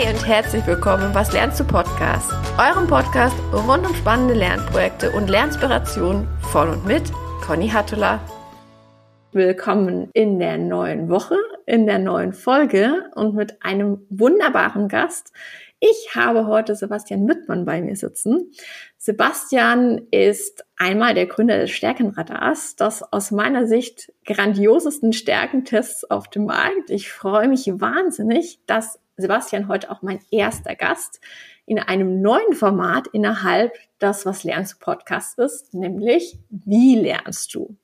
Hi und herzlich willkommen im Was lernst du Podcast, eurem Podcast rund um spannende Lernprojekte und Lernspirationen von und mit Conny Hattula. Willkommen in der neuen Woche, in der neuen Folge und mit einem wunderbaren Gast. Ich habe heute Sebastian Wittmann bei mir sitzen. Sebastian ist einmal der Gründer des Stärkenradars, das aus meiner Sicht grandiosesten Stärkentests auf dem Markt. Ich freue mich wahnsinnig, dass Sebastian heute auch mein erster Gast in einem neuen Format innerhalb das Was lernst du Podcast ist, nämlich Wie lernst du?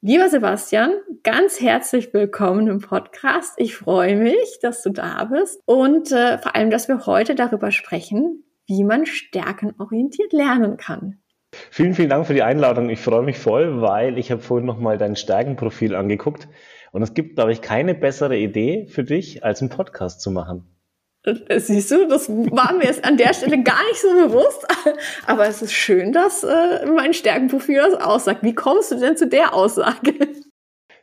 Lieber Sebastian, ganz herzlich willkommen im Podcast. Ich freue mich, dass du da bist und äh, vor allem, dass wir heute darüber sprechen, wie man stärkenorientiert lernen kann. Vielen, vielen Dank für die Einladung. Ich freue mich voll, weil ich habe vorhin nochmal dein Stärkenprofil angeguckt und es gibt, glaube ich, keine bessere Idee für dich, als einen Podcast zu machen. Äh, siehst du, das war mir jetzt an der Stelle gar nicht so bewusst. Aber es ist schön, dass äh, mein Stärkenprofil das aussagt. Wie kommst du denn zu der Aussage?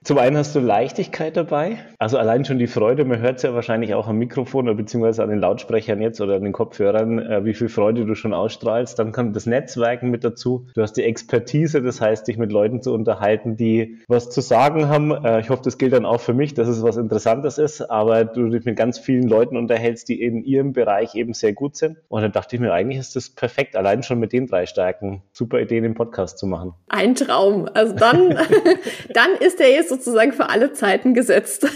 Zum einen hast du Leichtigkeit dabei, also allein schon die Freude, man hört es ja wahrscheinlich auch am Mikrofon oder beziehungsweise an den Lautsprechern jetzt oder an den Kopfhörern, äh, wie viel Freude du schon ausstrahlst. Dann kommt das Netzwerken mit dazu. Du hast die Expertise, das heißt, dich mit Leuten zu unterhalten, die was zu sagen haben. Äh, ich hoffe, das gilt dann auch für mich, dass es was Interessantes ist, aber du dich mit ganz vielen Leuten unterhältst, die in ihrem Bereich eben sehr gut sind. Und dann dachte ich mir, eigentlich ist das perfekt, allein schon mit den drei Stärken. Super Idee, den Podcast zu machen. Ein Traum. Also dann, dann ist der jetzt sozusagen für alle Zeiten gesetzt.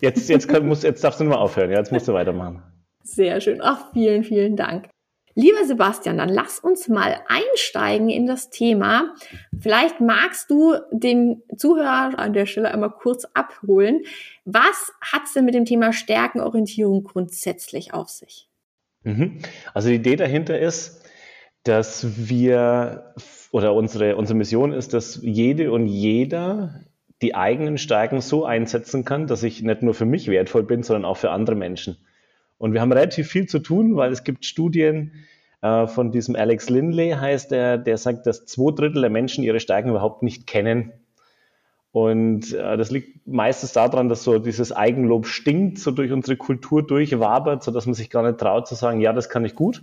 Jetzt, jetzt, kann, muss, jetzt darfst du mal aufhören. jetzt musst du weitermachen. Sehr schön. Ach, vielen, vielen Dank. Lieber Sebastian, dann lass uns mal einsteigen in das Thema. Vielleicht magst du den Zuhörer an der Stelle einmal kurz abholen. Was hat es denn mit dem Thema Stärkenorientierung grundsätzlich auf sich? Mhm. Also die Idee dahinter ist, dass wir oder unsere, unsere Mission ist, dass jede und jeder die eigenen Stärken so einsetzen kann, dass ich nicht nur für mich wertvoll bin, sondern auch für andere Menschen. Und wir haben relativ viel zu tun, weil es gibt Studien äh, von diesem Alex Lindley, heißt er, der sagt, dass zwei Drittel der Menschen ihre Stärken überhaupt nicht kennen. Und äh, das liegt meistens daran, dass so dieses Eigenlob stinkt, so durch unsere Kultur durchwabert, so dass man sich gar nicht traut zu sagen, ja, das kann ich gut.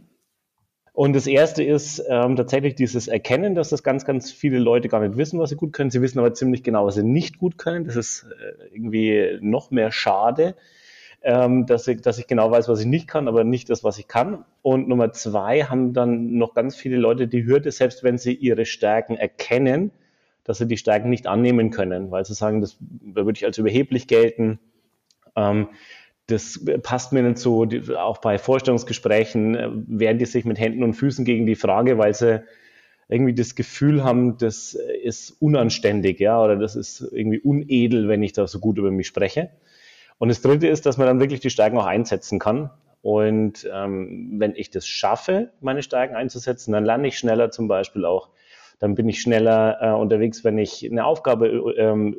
Und das erste ist ähm, tatsächlich dieses Erkennen, dass das ganz, ganz viele Leute gar nicht wissen, was sie gut können. Sie wissen aber ziemlich genau, was sie nicht gut können. Das ist äh, irgendwie noch mehr schade, ähm, dass, ich, dass ich genau weiß, was ich nicht kann, aber nicht das, was ich kann. Und Nummer zwei haben dann noch ganz viele Leute die Hürde, selbst wenn sie ihre Stärken erkennen, dass sie die Stärken nicht annehmen können, weil sie sagen, das da würde ich als überheblich gelten. Ähm, das passt mir nicht so, auch bei Vorstellungsgesprächen äh, wehren die sich mit Händen und Füßen gegen die Frage, weil sie irgendwie das Gefühl haben, das ist unanständig, ja, oder das ist irgendwie unedel, wenn ich da so gut über mich spreche. Und das Dritte ist, dass man dann wirklich die Stärken auch einsetzen kann. Und ähm, wenn ich das schaffe, meine Stärken einzusetzen, dann lerne ich schneller zum Beispiel auch. Dann bin ich schneller äh, unterwegs, wenn ich eine Aufgabe ähm,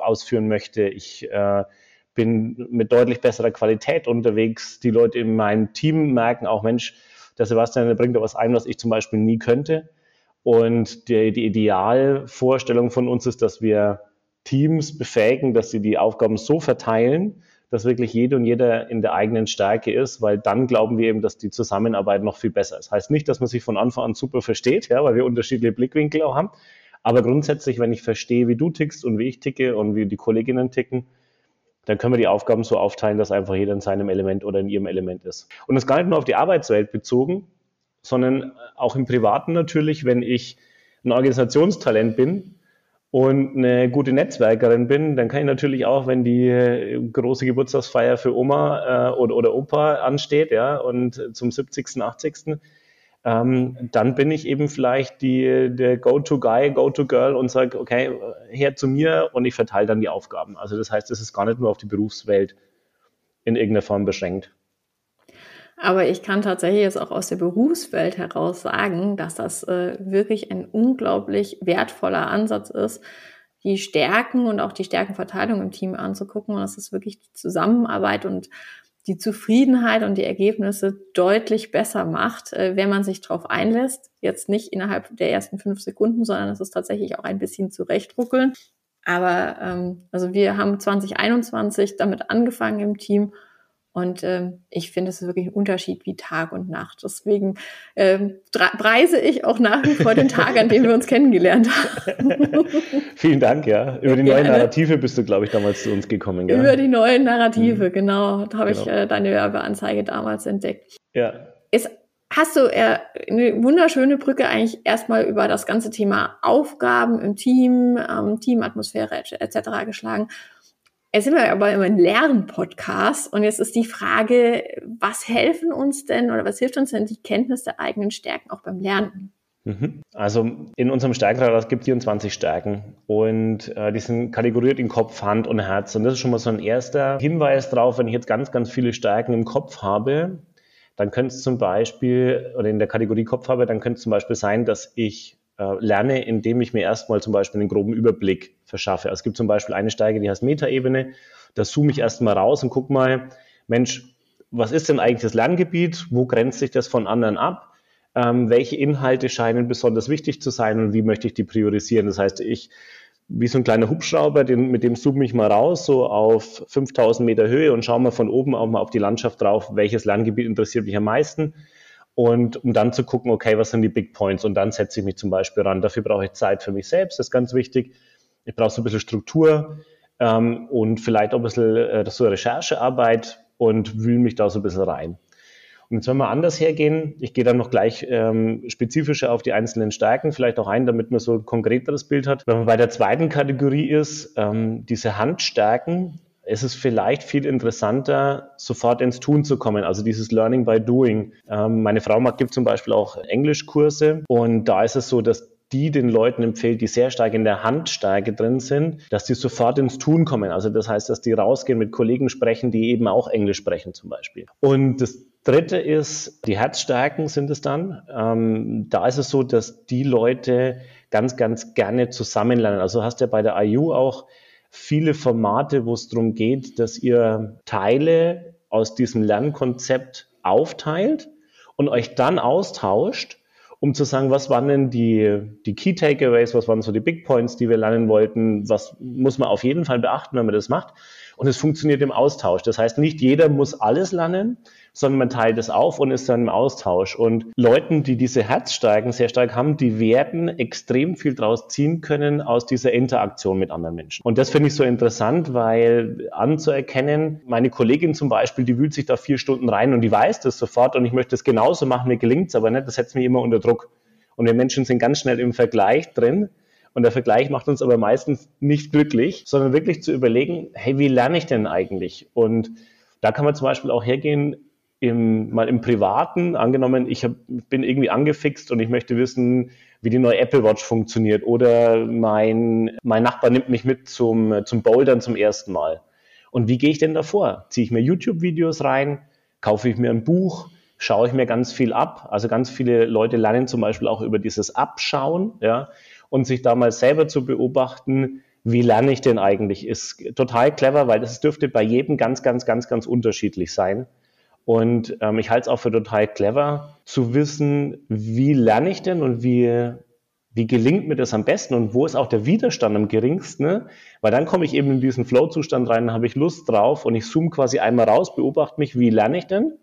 ausführen möchte. Ich äh, bin mit deutlich besserer Qualität unterwegs. Die Leute in meinem Team merken auch, Mensch, der Sebastian der bringt da was ein, was ich zum Beispiel nie könnte. Und die, die Idealvorstellung von uns ist, dass wir Teams befähigen, dass sie die Aufgaben so verteilen, dass wirklich jede und jeder in der eigenen Stärke ist, weil dann glauben wir eben, dass die Zusammenarbeit noch viel besser ist. Heißt nicht, dass man sich von Anfang an super versteht, ja, weil wir unterschiedliche Blickwinkel auch haben. Aber grundsätzlich, wenn ich verstehe, wie du tickst und wie ich ticke und wie die Kolleginnen ticken, dann können wir die Aufgaben so aufteilen, dass einfach jeder in seinem Element oder in ihrem Element ist. Und das gar nicht nur auf die Arbeitswelt bezogen, sondern auch im Privaten natürlich, wenn ich ein Organisationstalent bin und eine gute Netzwerkerin bin, dann kann ich natürlich auch, wenn die große Geburtstagsfeier für Oma äh, oder, oder Opa ansteht, ja, und zum 70., 80., ähm, dann bin ich eben vielleicht die, der Go-to-Guy, Go-to-Girl und sage, okay, her zu mir und ich verteile dann die Aufgaben. Also das heißt, es ist gar nicht nur auf die Berufswelt in irgendeiner Form beschränkt. Aber ich kann tatsächlich jetzt auch aus der Berufswelt heraus sagen, dass das äh, wirklich ein unglaublich wertvoller Ansatz ist, die Stärken und auch die Stärkenverteilung im Team anzugucken. Und das ist wirklich die Zusammenarbeit und die Zufriedenheit und die Ergebnisse deutlich besser macht, äh, wenn man sich darauf einlässt. Jetzt nicht innerhalb der ersten fünf Sekunden, sondern es ist tatsächlich auch ein bisschen zurechtruckeln. Aber ähm, also wir haben 2021 damit angefangen im Team Und ähm, ich finde, es ist wirklich ein Unterschied wie Tag und Nacht. Deswegen ähm, preise ich auch nach wie vor den Tag, an dem wir uns kennengelernt haben. Vielen Dank, ja. Über die neuen Narrative bist du, glaube ich, damals zu uns gekommen. Gell? Über die neuen Narrative, mhm. genau. Da habe genau. ich äh, deine Werbeanzeige damals entdeckt. Ja. Ist hast du äh, eine wunderschöne Brücke eigentlich erstmal über das ganze Thema Aufgaben im Team, ähm, Teamatmosphäre etc. geschlagen. Jetzt sind wir aber immer ein Lernpodcast und jetzt ist die Frage, was helfen uns denn oder was hilft uns denn die Kenntnis der eigenen Stärken auch beim Lernen? Mhm. Also in unserem Stärkenradar gibt es 24 Stärken und äh, die sind kategoriert in Kopf, Hand und Herz. Und das ist schon mal so ein erster Hinweis drauf, wenn ich jetzt ganz, ganz viele Stärken im Kopf habe, dann könnte es zum Beispiel, oder in der Kategorie Kopf habe, dann könnte es zum Beispiel sein, dass ich äh, lerne, indem ich mir erstmal zum Beispiel einen groben Überblick verschaffe. Also es gibt zum Beispiel eine Steige, die heißt Metaebene. Da zoome ich erstmal raus und gucke mal, Mensch, was ist denn eigentlich das Lerngebiet? Wo grenzt sich das von anderen ab? Ähm, welche Inhalte scheinen besonders wichtig zu sein und wie möchte ich die priorisieren? Das heißt, ich wie so ein kleiner Hubschrauber, den, mit dem zoome ich mal raus, so auf 5000 Meter Höhe und schaue mal von oben auch mal auf die Landschaft drauf, welches Lerngebiet interessiert mich am meisten und um dann zu gucken, okay, was sind die Big Points und dann setze ich mich zum Beispiel ran. Dafür brauche ich Zeit für mich selbst, das ist ganz wichtig. Ich brauche so ein bisschen Struktur ähm, und vielleicht auch ein bisschen äh, so Recherchearbeit und wühle mich da so ein bisschen rein. Und jetzt wenn wir anders hergehen, ich gehe dann noch gleich ähm, spezifischer auf die einzelnen Stärken vielleicht auch ein, damit man so ein konkreteres Bild hat. Wenn man bei der zweiten Kategorie ist, ähm, diese Handstärken, ist es vielleicht viel interessanter, sofort ins Tun zu kommen. Also dieses Learning by Doing. Ähm, meine Frau gibt zum Beispiel auch Englischkurse und da ist es so, dass die den Leuten empfiehlt, die sehr stark in der Handstärke drin sind, dass die sofort ins Tun kommen. Also das heißt, dass die rausgehen, mit Kollegen sprechen, die eben auch Englisch sprechen zum Beispiel. Und das Dritte ist, die Herzstärken sind es dann. Ähm, da ist es so, dass die Leute ganz, ganz gerne zusammenlernen. Also hast du ja bei der IU auch viele Formate, wo es darum geht, dass ihr Teile aus diesem Lernkonzept aufteilt und euch dann austauscht, um zu sagen, was waren denn die, die Key Takeaways, was waren so die Big Points, die wir lernen wollten, was muss man auf jeden Fall beachten, wenn man das macht. Und es funktioniert im Austausch. Das heißt, nicht jeder muss alles lernen, sondern man teilt es auf und ist dann im Austausch. Und Leuten, die diese Herzstärken sehr stark haben, die werden extrem viel draus ziehen können aus dieser Interaktion mit anderen Menschen. Und das finde ich so interessant, weil anzuerkennen, meine Kollegin zum Beispiel, die wühlt sich da vier Stunden rein und die weiß das sofort und ich möchte es genauso machen, mir gelingt es aber nicht, das setzt mich immer unter Druck. Und wir Menschen sind ganz schnell im Vergleich drin. Und der Vergleich macht uns aber meistens nicht glücklich, sondern wirklich zu überlegen, hey, wie lerne ich denn eigentlich? Und da kann man zum Beispiel auch hergehen, im, mal im Privaten, angenommen, ich hab, bin irgendwie angefixt und ich möchte wissen, wie die neue Apple Watch funktioniert oder mein, mein Nachbar nimmt mich mit zum, zum Bouldern zum ersten Mal. Und wie gehe ich denn davor? Ziehe ich mir YouTube-Videos rein? Kaufe ich mir ein Buch? Schaue ich mir ganz viel ab? Also ganz viele Leute lernen zum Beispiel auch über dieses Abschauen, ja, und sich da mal selber zu beobachten, wie lerne ich denn eigentlich, ist total clever, weil das dürfte bei jedem ganz, ganz, ganz, ganz unterschiedlich sein. Und ähm, ich halte es auch für total clever zu wissen, wie lerne ich denn und wie, wie gelingt mir das am besten und wo ist auch der Widerstand am geringsten, ne? weil dann komme ich eben in diesen Flow-Zustand rein, habe ich Lust drauf und ich zoome quasi einmal raus, beobachte mich, wie lerne ich denn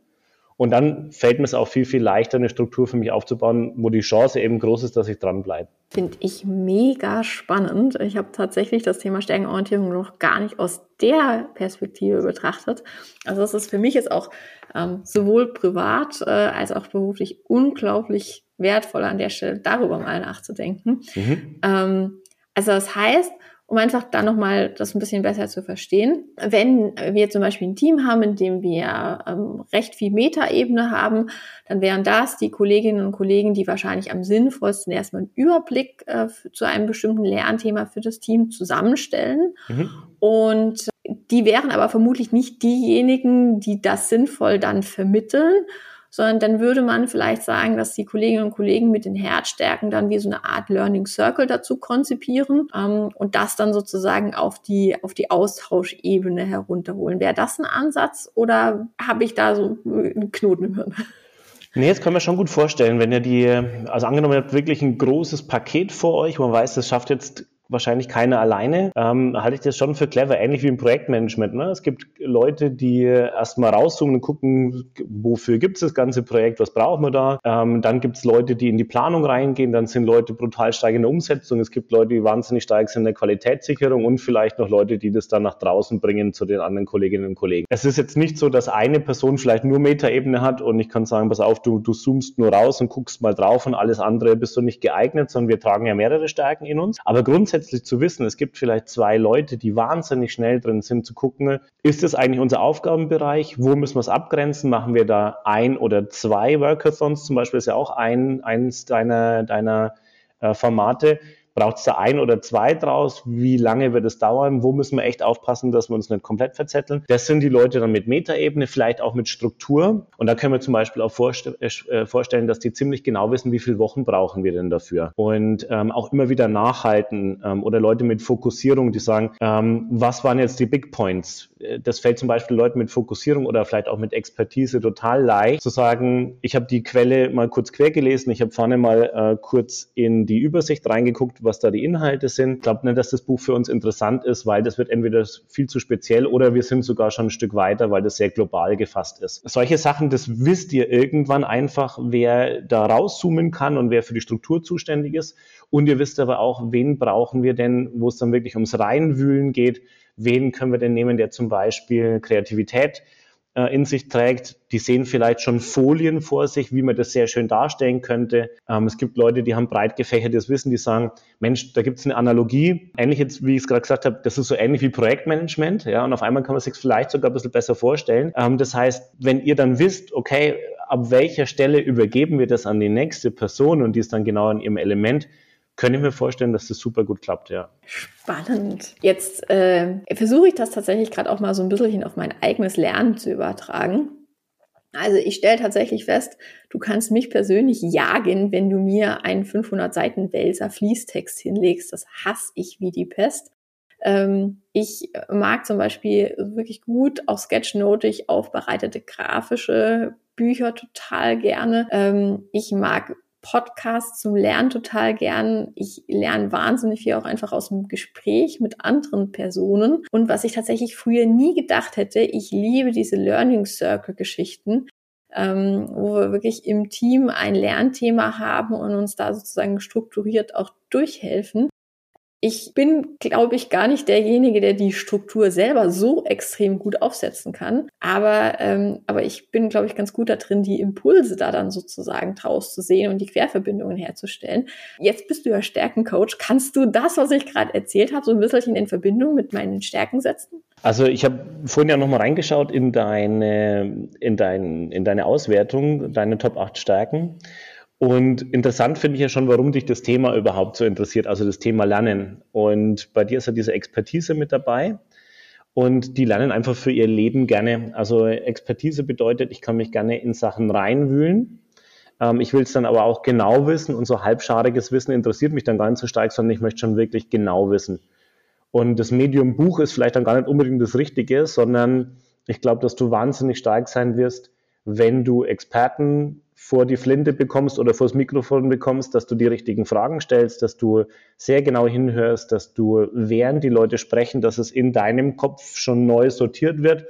und dann fällt mir es auch viel, viel leichter, eine Struktur für mich aufzubauen, wo die Chance eben groß ist, dass ich dranbleibe. Finde ich mega spannend. Ich habe tatsächlich das Thema Stärkenorientierung noch gar nicht aus der Perspektive betrachtet. Also das ist für mich jetzt auch ähm, sowohl privat äh, als auch beruflich unglaublich wertvoll an der Stelle, darüber mal nachzudenken. Mhm. Ähm, also das heißt, um einfach da nochmal das ein bisschen besser zu verstehen. Wenn wir zum Beispiel ein Team haben, in dem wir ähm, recht viel Metaebene haben, dann wären das die Kolleginnen und Kollegen, die wahrscheinlich am sinnvollsten erstmal einen Überblick äh, zu einem bestimmten Lernthema für das Team zusammenstellen. Mhm. Und die wären aber vermutlich nicht diejenigen, die das sinnvoll dann vermitteln, sondern dann würde man vielleicht sagen, dass die Kolleginnen und Kollegen mit den Herzstärken dann wie so eine Art Learning Circle dazu konzipieren ähm, und das dann sozusagen auf die, auf die Austauschebene herunterholen. Wäre das ein Ansatz oder habe ich da so einen Knoten im Hirn? Nee, jetzt können wir schon gut vorstellen, wenn ihr die, also angenommen, ihr habt wirklich ein großes Paket vor euch, wo man weiß, das schafft jetzt wahrscheinlich keiner alleine, ähm, halte ich das schon für clever, ähnlich wie im Projektmanagement. Ne? Es gibt Leute, die erstmal rauszoomen und gucken, wofür gibt es das ganze Projekt, was brauchen wir da. Ähm, dann gibt es Leute, die in die Planung reingehen, dann sind Leute brutal stark in der Umsetzung. Es gibt Leute, die wahnsinnig stark sind in der Qualitätssicherung und vielleicht noch Leute, die das dann nach draußen bringen zu den anderen Kolleginnen und Kollegen. Es ist jetzt nicht so, dass eine Person vielleicht nur Metaebene hat und ich kann sagen, pass auf, du, du zoomst nur raus und guckst mal drauf und alles andere bist du nicht geeignet, sondern wir tragen ja mehrere Stärken in uns. Aber grundsätzlich zu wissen, es gibt vielleicht zwei Leute, die wahnsinnig schnell drin sind, zu gucken, ist das eigentlich unser Aufgabenbereich? Wo müssen wir es abgrenzen? Machen wir da ein oder zwei Workathons? Zum Beispiel ist ja auch ein, eins deiner, deiner äh, Formate Braucht es da ein oder zwei draus? Wie lange wird es dauern? Wo müssen wir echt aufpassen, dass wir uns nicht komplett verzetteln? Das sind die Leute dann mit Metaebene, vielleicht auch mit Struktur. Und da können wir zum Beispiel auch vorst äh, vorstellen, dass die ziemlich genau wissen, wie viele Wochen brauchen wir denn dafür. Und ähm, auch immer wieder nachhalten ähm, oder Leute mit Fokussierung, die sagen, ähm, was waren jetzt die Big Points? Äh, das fällt zum Beispiel Leuten mit Fokussierung oder vielleicht auch mit Expertise total leicht zu sagen, ich habe die Quelle mal kurz quer gelesen, ich habe vorne mal äh, kurz in die Übersicht reingeguckt, was da die Inhalte sind. Ich glaube nicht, dass das Buch für uns interessant ist, weil das wird entweder viel zu speziell oder wir sind sogar schon ein Stück weiter, weil das sehr global gefasst ist. Solche Sachen, das wisst ihr irgendwann einfach, wer da rauszoomen kann und wer für die Struktur zuständig ist. Und ihr wisst aber auch, wen brauchen wir denn, wo es dann wirklich ums Reinwühlen geht. Wen können wir denn nehmen, der zum Beispiel Kreativität äh, in sich trägt. Die sehen vielleicht schon Folien vor sich, wie man das sehr schön darstellen könnte. Ähm, es gibt Leute, die haben breit gefächertes Wissen, die sagen, Mensch, da gibt es eine Analogie. Ähnlich jetzt, wie ich es gerade gesagt habe, das ist so ähnlich wie Projektmanagement. Ja, und auf einmal kann man sich vielleicht sogar ein bisschen besser vorstellen. Ähm, das heißt, wenn ihr dann wisst, okay, ab welcher Stelle übergeben wir das an die nächste Person und die ist dann genau in ihrem Element, könnte ich mir vorstellen, dass das super gut klappt, ja. Spannend. Jetzt äh, versuche ich das tatsächlich gerade auch mal so ein bisschen auf mein eigenes Lernen zu übertragen. Also ich stelle tatsächlich fest, du kannst mich persönlich jagen, wenn du mir einen 500 Seiten Wälzer Fließtext hinlegst. Das hasse ich wie die Pest. Ähm, ich mag zum Beispiel wirklich gut auch sketchnotig aufbereitete grafische Bücher total gerne. Ähm, ich mag Podcasts zum Lernen total gern. Ich lerne wahnsinnig viel auch einfach aus dem Gespräch mit anderen Personen. Und was ich tatsächlich früher nie gedacht hätte, ich liebe diese Learning Circle Geschichten, ähm, wo wir wirklich im Team ein Lernthema haben und uns da sozusagen strukturiert auch durchhelfen. Ich bin, glaube ich, gar nicht derjenige, der die Struktur selber so extrem gut aufsetzen kann. Aber, ähm, aber ich bin, glaube ich, ganz gut da drin, die Impulse da dann sozusagen draus zu sehen und die Querverbindungen herzustellen. Jetzt bist du ja Stärkencoach. Kannst du das, was ich gerade erzählt habe, so ein bisschen in Verbindung mit meinen Stärken setzen? Also ich habe vorhin ja nochmal reingeschaut in deine, in, dein, in deine Auswertung, deine Top 8 Stärken. Und interessant finde ich ja schon, warum dich das Thema überhaupt so interessiert, also das Thema Lernen. Und bei dir ist ja diese Expertise mit dabei. Und die lernen einfach für ihr Leben gerne. Also Expertise bedeutet, ich kann mich gerne in Sachen reinwühlen. Ähm, ich will es dann aber auch genau wissen und so halbschariges Wissen interessiert mich dann gar nicht so stark, sondern ich möchte schon wirklich genau wissen. Und das Medium Buch ist vielleicht dann gar nicht unbedingt das Richtige, sondern ich glaube, dass du wahnsinnig stark sein wirst, wenn du Experten vor die Flinte bekommst oder vors Mikrofon bekommst, dass du die richtigen Fragen stellst, dass du sehr genau hinhörst, dass du, während die Leute sprechen, dass es in deinem Kopf schon neu sortiert wird,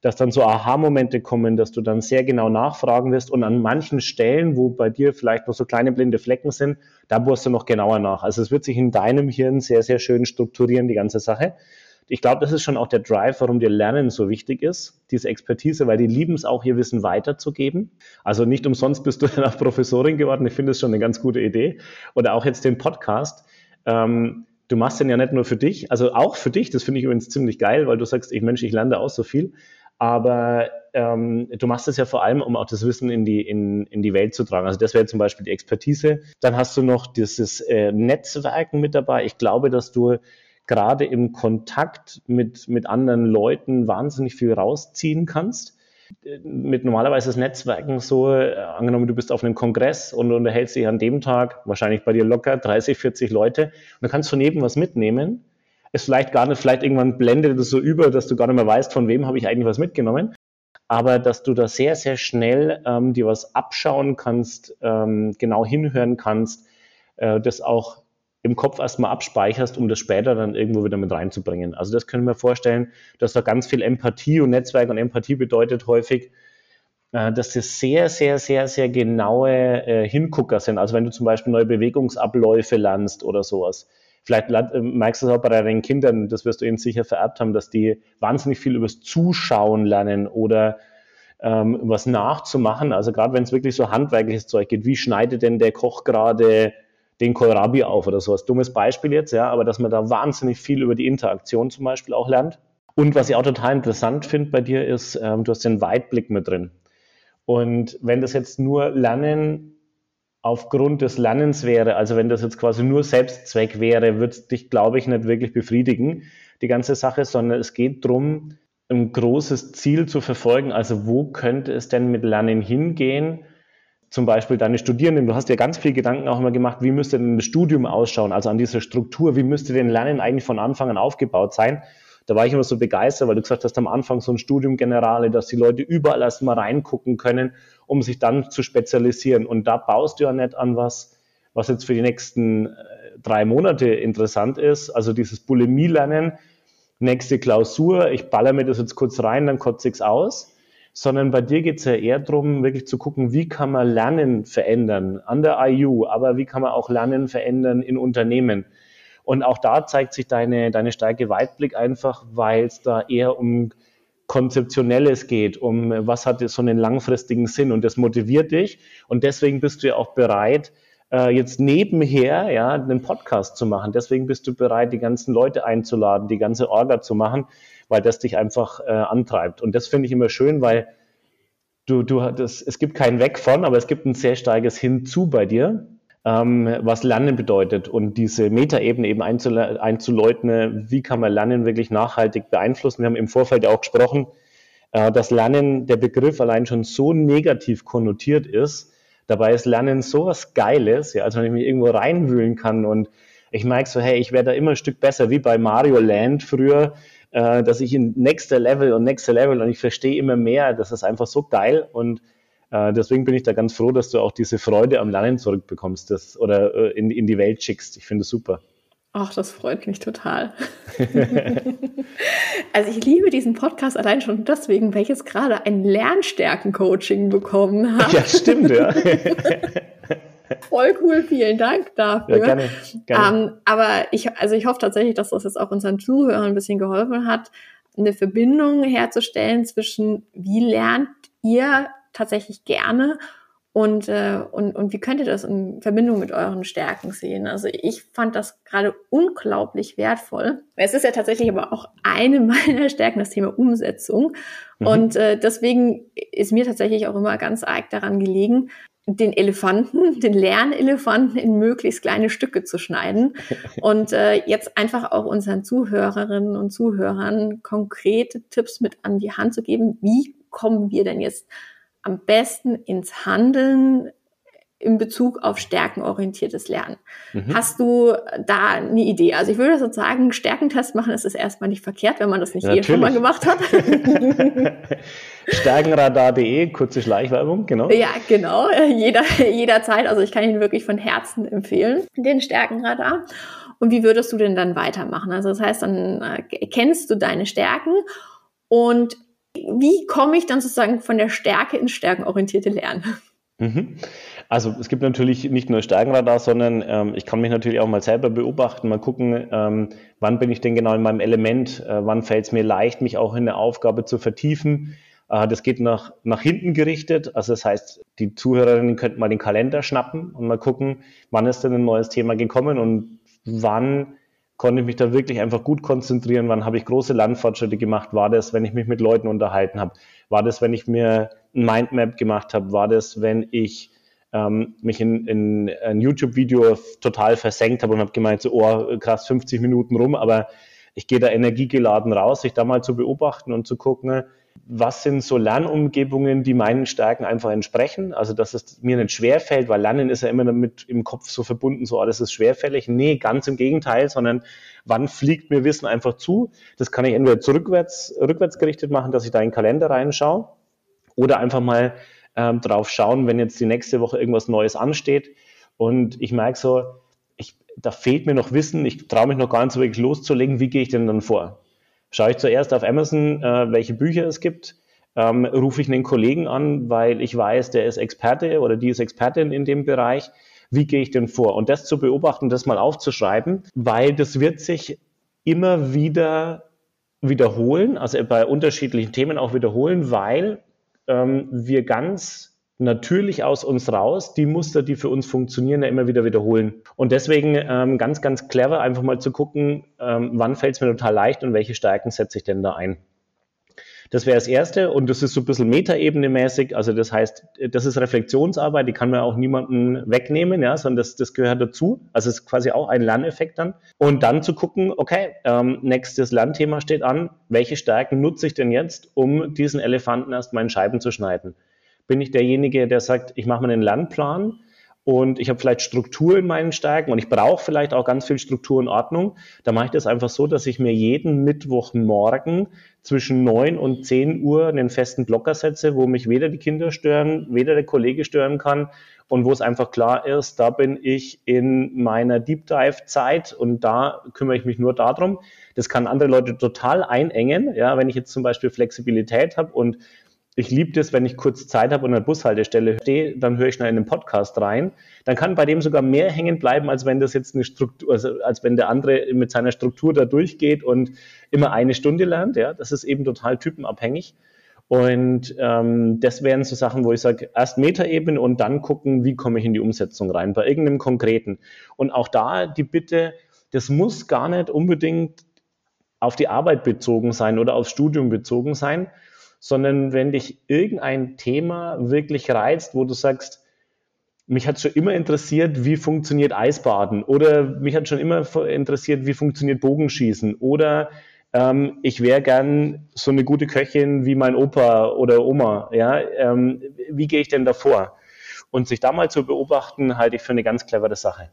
dass dann so Aha-Momente kommen, dass du dann sehr genau nachfragen wirst und an manchen Stellen, wo bei dir vielleicht noch so kleine blinde Flecken sind, da bohrst du noch genauer nach. Also es wird sich in deinem Hirn sehr, sehr schön strukturieren, die ganze Sache ich glaube, das ist schon auch der Drive, warum dir Lernen so wichtig ist, diese Expertise, weil die lieben es auch, ihr Wissen weiterzugeben. Also nicht umsonst bist du dann auch Professorin geworden. Ich finde das schon eine ganz gute Idee. Oder auch jetzt den Podcast. Ähm, du machst den ja nicht nur für dich, also auch für dich, das finde ich übrigens ziemlich geil, weil du sagst, ich Mensch, ich lerne auch so viel. Aber ähm, du machst es ja vor allem, um auch das Wissen in die, in, in die Welt zu tragen. Also das wäre zum Beispiel die Expertise. Dann hast du noch dieses äh, Netzwerken mit dabei. Ich glaube, dass du gerade im Kontakt mit, mit anderen Leuten wahnsinnig viel rausziehen kannst. Mit normalerweise das Netzwerken so, äh, angenommen, du bist auf einem Kongress und unterhältst dich an dem Tag, wahrscheinlich bei dir locker 30, 40 Leute, und dann kannst du von jedem was mitnehmen. Es vielleicht gar nicht, vielleicht irgendwann blendet es so über, dass du gar nicht mehr weißt, von wem habe ich eigentlich was mitgenommen. Aber dass du da sehr, sehr schnell ähm, dir was abschauen kannst, ähm, genau hinhören kannst, äh, das auch im Kopf erstmal abspeicherst, um das später dann irgendwo wieder mit reinzubringen. Also das können wir vorstellen, dass da ganz viel Empathie und Netzwerk und Empathie bedeutet häufig, äh, dass das sehr, sehr, sehr, sehr genaue äh, Hingucker sind. Also wenn du zum Beispiel neue Bewegungsabläufe lernst oder sowas. Vielleicht äh, merkst du es auch bei deinen Kindern, das wirst du ihnen sicher vererbt haben, dass die wahnsinnig viel übers Zuschauen lernen oder ähm, was nachzumachen. Also gerade wenn es wirklich so handwerkliches Zeug geht, wie schneidet denn der Koch gerade den Kohlrabi auf oder sowas. Dummes Beispiel jetzt, ja, aber dass man da wahnsinnig viel über die Interaktion zum Beispiel auch lernt. Und was ich auch total interessant finde bei dir ist, ähm, du hast den Weitblick mit drin. Und wenn das jetzt nur Lernen aufgrund des Lernens wäre, also wenn das jetzt quasi nur Selbstzweck wäre, würde es dich, glaube ich, nicht wirklich befriedigen, die ganze Sache, sondern es geht darum, ein großes Ziel zu verfolgen. Also wo könnte es denn mit Lernen hingehen? Zum Beispiel deine Studierenden, du hast ja ganz viel Gedanken auch immer gemacht, wie müsste denn das Studium ausschauen, also an dieser Struktur, wie müsste denn Lernen eigentlich von Anfang an aufgebaut sein? Da war ich immer so begeistert, weil du gesagt hast, am Anfang so ein Studium Generale, dass die Leute überall erstmal reingucken können, um sich dann zu spezialisieren. Und da baust du ja nicht an was, was jetzt für die nächsten äh, drei Monate interessant ist. Also dieses Bulimie-Lernen, nächste Klausur, ich baller mir das jetzt kurz rein, dann kotze ich es aus. Sondern bei dir geht es ja eher darum, wirklich zu gucken, wie kann man Lernen verändern an der IU, aber wie kann man auch Lernen verändern in Unternehmen. Und auch da zeigt sich deine, deine Stärke Weitblick einfach, weil es da eher um Konzeptionelles geht, um was hat so einen langfristigen Sinn und das motiviert dich und deswegen bist du ja auch bereit, äh, jetzt nebenher ja, einen Podcast zu machen. Deswegen bist du bereit, die ganzen Leute einzuladen, die ganze Orga zu machen, weil das dich einfach äh, antreibt. Und das finde ich immer schön, weil du, du das, es gibt kein Weg von, aber es gibt ein sehr starkes Hinzu bei dir, ähm, was Lernen bedeutet und diese Metaebene eben einzuleuten, wie kann man Lernen wirklich nachhaltig beeinflussen. Wir haben im Vorfeld ja auch gesprochen, äh, dass Lernen, der Begriff allein schon so negativ konnotiert ist, Dabei ist Lernen so was Geiles, ja, als wenn ich mich irgendwo reinwühlen kann und ich merke so, hey, ich werde da immer ein Stück besser, wie bei Mario Land früher, äh, dass ich in nächster Level und nächster Level und ich verstehe immer mehr. Das ist einfach so geil und äh, deswegen bin ich da ganz froh, dass du auch diese Freude am Lernen zurückbekommst das, oder äh, in, in die Welt schickst. Ich finde es super. Ach, das freut mich total. also ich liebe diesen Podcast allein schon deswegen, weil ich jetzt gerade ein Lernstärken-Coaching bekommen habe. Ja, stimmt, ja. Voll cool, vielen Dank dafür. Ja, gerne, gerne. Ähm, aber ich, also ich hoffe tatsächlich, dass das jetzt auch unseren Zuhörern ein bisschen geholfen hat, eine Verbindung herzustellen zwischen, wie lernt ihr tatsächlich gerne und, äh, und, und wie könnt ihr das in Verbindung mit euren Stärken sehen? Also ich fand das gerade unglaublich wertvoll. Es ist ja tatsächlich aber auch eine meiner Stärken, das Thema Umsetzung. Mhm. Und äh, deswegen ist mir tatsächlich auch immer ganz arg daran gelegen, den Elefanten, den Lernelefanten in möglichst kleine Stücke zu schneiden und äh, jetzt einfach auch unseren Zuhörerinnen und Zuhörern konkrete Tipps mit an die Hand zu geben. Wie kommen wir denn jetzt am besten ins Handeln in Bezug auf stärkenorientiertes Lernen. Mhm. Hast du da eine Idee? Also ich würde sozusagen, Stärkentest machen ist es erstmal nicht verkehrt, wenn man das nicht eh schon mal gemacht hat. Stärkenradar.de, kurze Schleichwerbung, genau. Ja, genau, jeder, jederzeit. Also ich kann ihn wirklich von Herzen empfehlen, den Stärkenradar. Und wie würdest du denn dann weitermachen? Also das heißt, dann äh, kennst du deine Stärken und wie komme ich dann sozusagen von der Stärke ins stärkenorientierte Lernen? Mhm. Also es gibt natürlich nicht nur Stärkenradar, sondern ähm, ich kann mich natürlich auch mal selber beobachten, mal gucken, ähm, wann bin ich denn genau in meinem Element, äh, wann fällt es mir leicht, mich auch in eine Aufgabe zu vertiefen. Äh, das geht nach, nach hinten gerichtet, also das heißt, die Zuhörerinnen könnten mal den Kalender schnappen und mal gucken, wann ist denn ein neues Thema gekommen und wann konnte ich mich da wirklich einfach gut konzentrieren. Wann habe ich große Lernfortschritte gemacht? War das, wenn ich mich mit Leuten unterhalten habe? War das, wenn ich mir ein Mindmap gemacht habe? War das, wenn ich ähm, mich in, in ein YouTube-Video total versenkt habe und habe gemeint, so, oh, krass, 50 Minuten rum, aber ich gehe da energiegeladen raus, sich da mal zu beobachten und zu gucken, was sind so Lernumgebungen, die meinen Stärken einfach entsprechen. Also, dass es mir nicht schwerfällt, weil Lernen ist ja immer damit im Kopf so verbunden, so alles ist schwerfällig. Nee, ganz im Gegenteil, sondern wann fliegt mir Wissen einfach zu? Das kann ich entweder zurückwärts, rückwärts gerichtet machen, dass ich da in den Kalender reinschaue oder einfach mal ähm, drauf schauen, wenn jetzt die nächste Woche irgendwas Neues ansteht. Und ich merke so, ich, da fehlt mir noch Wissen, ich traue mich noch gar nicht so wirklich loszulegen, wie gehe ich denn dann vor? Schaue ich zuerst auf Amazon, äh, welche Bücher es gibt, ähm, rufe ich einen Kollegen an, weil ich weiß, der ist Experte oder die ist Expertin in dem Bereich. Wie gehe ich denn vor? Und das zu beobachten, das mal aufzuschreiben, weil das wird sich immer wieder wiederholen, also bei unterschiedlichen Themen auch wiederholen, weil ähm, wir ganz natürlich aus uns raus die Muster, die für uns funktionieren, ja immer wieder wiederholen. Und deswegen ähm, ganz, ganz clever, einfach mal zu gucken, ähm, wann fällt es mir total leicht und welche Stärken setze ich denn da ein. Das wäre das Erste und das ist so ein bisschen Metaebene-mäßig. Also das heißt, das ist Reflexionsarbeit, die kann man auch niemanden wegnehmen, ja, sondern das, das gehört dazu. Also es ist quasi auch ein Lerneffekt dann. Und dann zu gucken, okay, ähm, nächstes Lernthema steht an, welche Stärken nutze ich denn jetzt, um diesen Elefanten erst in Scheiben zu schneiden? Bin ich derjenige, der sagt, ich mache mir einen Lernplan, und ich habe vielleicht Struktur in meinen Stärken und ich brauche vielleicht auch ganz viel Struktur und Ordnung, da mache ich das einfach so, dass ich mir jeden Mittwochmorgen zwischen 9 und 10 Uhr einen festen Blocker setze, wo mich weder die Kinder stören, weder der Kollege stören kann und wo es einfach klar ist, da bin ich in meiner Deep Dive Zeit und da kümmere ich mich nur darum. Das kann andere Leute total einengen, ja, wenn ich jetzt zum Beispiel Flexibilität habe und ich liebe das, wenn ich kurz Zeit habe und an der Bushaltestelle stehe, dann höre ich schnell in den Podcast rein. Dann kann bei dem sogar mehr hängen bleiben, als wenn das jetzt eine Struktur, also als wenn der andere mit seiner Struktur da durchgeht und immer eine Stunde lernt. Ja, das ist eben total typenabhängig. Und ähm, das wären so Sachen, wo ich sage, erst Metaebene und dann gucken, wie komme ich in die Umsetzung rein, bei irgendeinem Konkreten. Und auch da die Bitte, das muss gar nicht unbedingt auf die Arbeit bezogen sein oder aufs Studium bezogen sein, sondern wenn dich irgendein Thema wirklich reizt, wo du sagst, mich hat schon immer interessiert, wie funktioniert Eisbaden oder mich hat schon immer interessiert, wie funktioniert Bogenschießen oder ähm, ich wäre gern so eine gute Köchin wie mein Opa oder Oma. Ja, ähm, wie gehe ich denn davor? Und sich da mal zu beobachten, halte ich für eine ganz clevere Sache.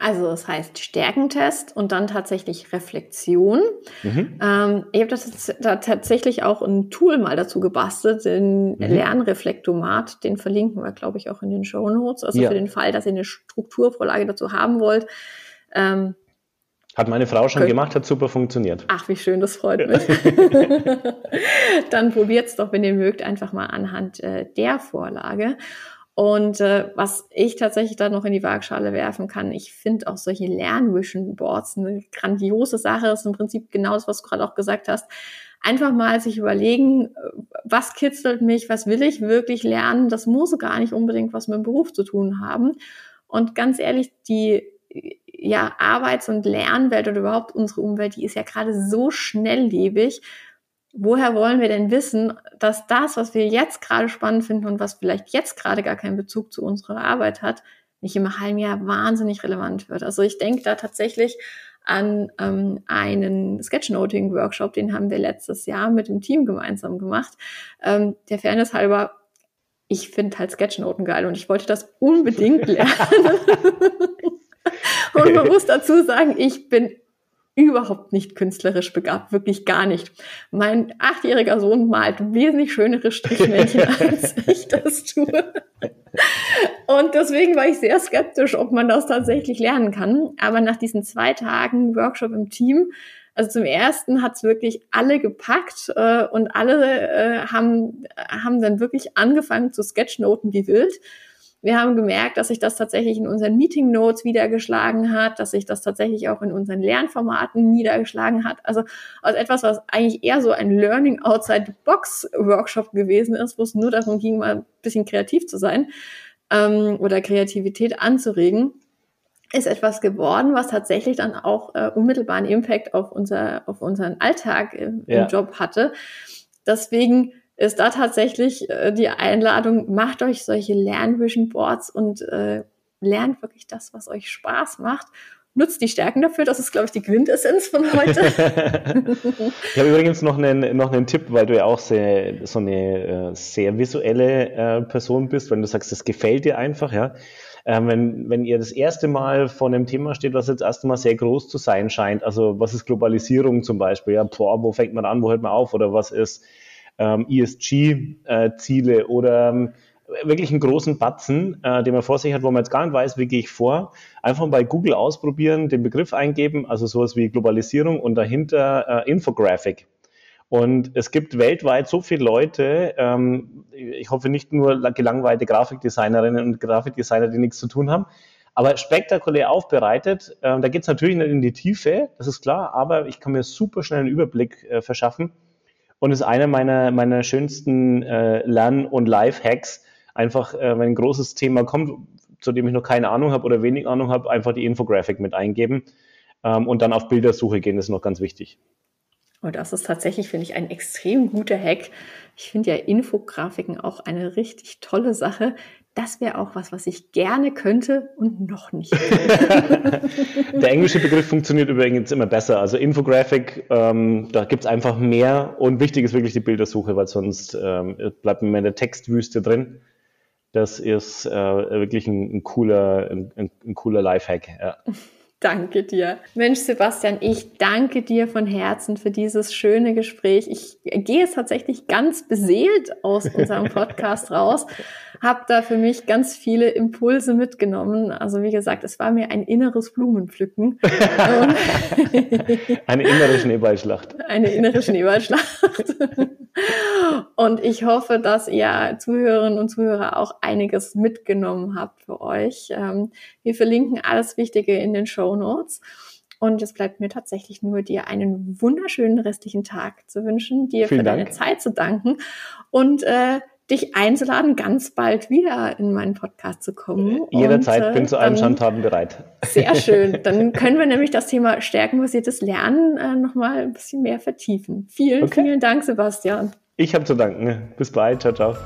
Also das heißt Stärkentest und dann tatsächlich Reflexion. Mhm. Ähm, ich habe da tatsächlich auch ein Tool mal dazu gebastelt, den mhm. Lernreflektomat, den verlinken wir, glaube ich, auch in den Show Notes. Also ja. für den Fall, dass ihr eine Strukturvorlage dazu haben wollt. Ähm, hat meine Frau schon gemacht, hat super funktioniert. Ach, wie schön, das freut mich. Dann probiert's doch, wenn ihr mögt, einfach mal anhand äh, der Vorlage. Und äh, was ich tatsächlich da noch in die Waagschale werfen kann, ich finde auch solche Lernvision Boards eine grandiose Sache. Das ist im Prinzip genau das, was du gerade auch gesagt hast. Einfach mal sich überlegen, was kitzelt mich, was will ich wirklich lernen. Das muss gar nicht unbedingt was mit dem Beruf zu tun haben. Und ganz ehrlich, die ja, Arbeits- und Lernwelt oder überhaupt unsere Umwelt, die ist ja gerade so schnelllebig woher wollen wir denn wissen, dass das, was wir jetzt gerade spannend finden und was vielleicht jetzt gerade gar keinen Bezug zu unserer Arbeit hat, nicht im halben Jahr wahnsinnig relevant wird. Also ich denke da tatsächlich an ähm, einen Sketchnoting-Workshop, den haben wir letztes Jahr mit dem Team gemeinsam gemacht. Ähm, der Fairness halber, ich finde halt Sketchnoten geil und ich wollte das unbedingt lernen. und man muss dazu sagen, ich bin überhaupt nicht künstlerisch begabt, wirklich gar nicht. Mein achtjähriger Sohn malt wesentlich schönere Strichmännchen, als ich das tue. Und deswegen war ich sehr skeptisch, ob man das tatsächlich lernen kann. Aber nach diesen zwei Tagen Workshop im Team, also zum ersten hat es wirklich alle gepackt äh, und alle äh, haben, haben dann wirklich angefangen zu Sketchnoten wie wild. Wir haben gemerkt, dass sich das tatsächlich in unseren Meeting Notes niedergeschlagen hat, dass sich das tatsächlich auch in unseren Lernformaten niedergeschlagen hat. Also aus etwas, was eigentlich eher so ein Learning Outside the Box Workshop gewesen ist, wo es nur darum ging, mal ein bisschen kreativ zu sein ähm, oder Kreativität anzuregen, ist etwas geworden, was tatsächlich dann auch äh, unmittelbaren Impact auf unser auf unseren Alltag im, ja. im Job hatte. Deswegen ist da tatsächlich äh, die Einladung, macht euch solche Lernvision Boards und äh, lernt wirklich das, was euch Spaß macht. Nutzt die Stärken dafür, das ist, glaube ich, die Quintessenz von heute. ich habe übrigens noch einen, noch einen Tipp, weil du ja auch sehr, so eine äh, sehr visuelle äh, Person bist, wenn du sagst, das gefällt dir einfach, ja. Ähm, wenn, wenn ihr das erste Mal vor einem Thema steht, was jetzt erst einmal sehr groß zu sein scheint, also was ist Globalisierung zum Beispiel, ja, boah, wo fängt man an, wo hört man auf oder was ist ähm, ESG-Ziele oder wirklich einen großen Batzen, äh, den man vor sich hat, wo man jetzt gar nicht weiß, wie gehe ich vor. Einfach bei Google ausprobieren, den Begriff eingeben, also sowas wie Globalisierung und dahinter äh, Infographic. Und es gibt weltweit so viele Leute, ähm, ich hoffe nicht nur gelangweilte Grafikdesignerinnen und Grafikdesigner, die nichts zu tun haben, aber spektakulär aufbereitet. Ähm, da geht es natürlich nicht in die Tiefe, das ist klar, aber ich kann mir super schnell einen Überblick äh, verschaffen und ist einer meiner, meiner schönsten äh, Lern- und Live-Hacks. Einfach, äh, wenn ein großes Thema kommt, zu dem ich noch keine Ahnung habe oder wenig Ahnung habe, einfach die Infografik mit eingeben ähm, und dann auf Bildersuche gehen, das ist noch ganz wichtig. Und das ist tatsächlich, finde ich, ein extrem guter Hack. Ich finde ja Infografiken auch eine richtig tolle Sache. Das wäre auch was, was ich gerne könnte und noch nicht. Der englische Begriff funktioniert übrigens immer besser. Also Infographic, ähm, da gibt es einfach mehr und wichtig ist wirklich die Bildersuche, weil sonst ähm, bleibt man in der Textwüste drin. Das ist äh, wirklich ein, ein cooler, ein, ein cooler Lifehack. Ja. Danke dir. Mensch, Sebastian, ich danke dir von Herzen für dieses schöne Gespräch. Ich gehe jetzt tatsächlich ganz beseelt aus unserem Podcast raus, habe da für mich ganz viele Impulse mitgenommen. Also wie gesagt, es war mir ein inneres Blumenpflücken. Eine innere Schneeballschlacht. Eine innere Schneeballschlacht. Und ich hoffe, dass ihr Zuhörerinnen und Zuhörer auch einiges mitgenommen habt für euch. Ähm, wir verlinken alles Wichtige in den Show Notes. Und es bleibt mir tatsächlich nur, dir einen wunderschönen restlichen Tag zu wünschen, dir Vielen für Dank. deine Zeit zu danken und äh, dich einzuladen, ganz bald wieder in meinen Podcast zu kommen. Jederzeit und, äh, bin zu allen Schandtaten bereit. Sehr schön. Dann können wir nämlich das Thema stärkenbasiertes Lernen äh, nochmal ein bisschen mehr vertiefen. Vielen, okay. vielen Dank, Sebastian. Ich habe zu danken. Bis bald. Ciao, ciao.